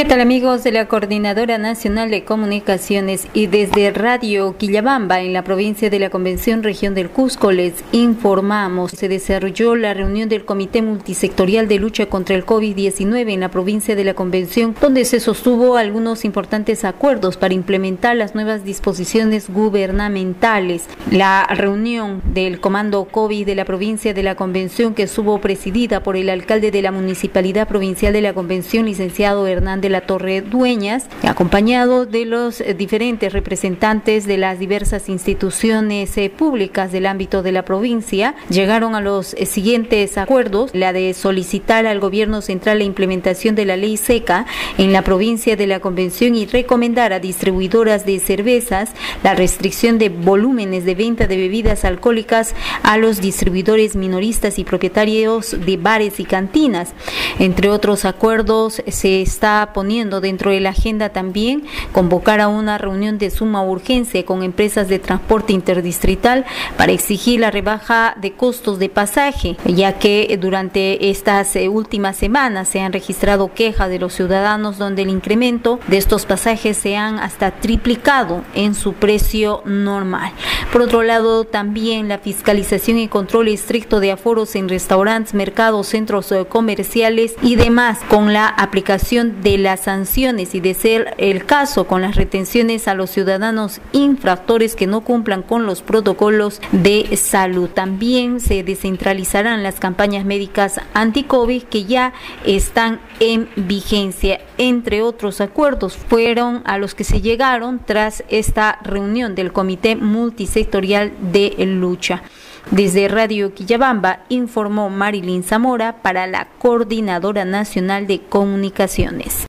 ¿Qué tal amigos de la Coordinadora Nacional de Comunicaciones y desde Radio Quillabamba en la provincia de la Convención Región del Cusco les informamos se desarrolló la reunión del Comité Multisectorial de Lucha contra el COVID-19 en la provincia de la Convención donde se sostuvo algunos importantes acuerdos para implementar las nuevas disposiciones gubernamentales. La reunión del Comando COVID de la provincia de la Convención que estuvo presidida por el alcalde de la Municipalidad Provincial de la Convención, licenciado Hernández la Torre Dueñas, acompañado de los eh, diferentes representantes de las diversas instituciones eh, públicas del ámbito de la provincia, llegaron a los eh, siguientes acuerdos, la de solicitar al gobierno central la implementación de la ley seca en la provincia de la Convención y recomendar a distribuidoras de cervezas la restricción de volúmenes de venta de bebidas alcohólicas a los distribuidores minoristas y propietarios de bares y cantinas. Entre otros acuerdos, se está poniendo dentro de la agenda también convocar a una reunión de suma urgencia con empresas de transporte interdistrital para exigir la rebaja de costos de pasaje, ya que durante estas eh, últimas semanas se han registrado quejas de los ciudadanos donde el incremento de estos pasajes se han hasta triplicado en su precio normal. Por otro lado, también la fiscalización y control estricto de aforos en restaurantes, mercados, centros eh, comerciales y demás con la aplicación de la las sanciones y de ser el caso con las retenciones a los ciudadanos infractores que no cumplan con los protocolos de salud. También se descentralizarán las campañas médicas anti-COVID que ya están en vigencia. Entre otros acuerdos fueron a los que se llegaron tras esta reunión del Comité Multisectorial de Lucha. Desde Radio Quillabamba informó Marilyn Zamora para la Coordinadora Nacional de Comunicaciones.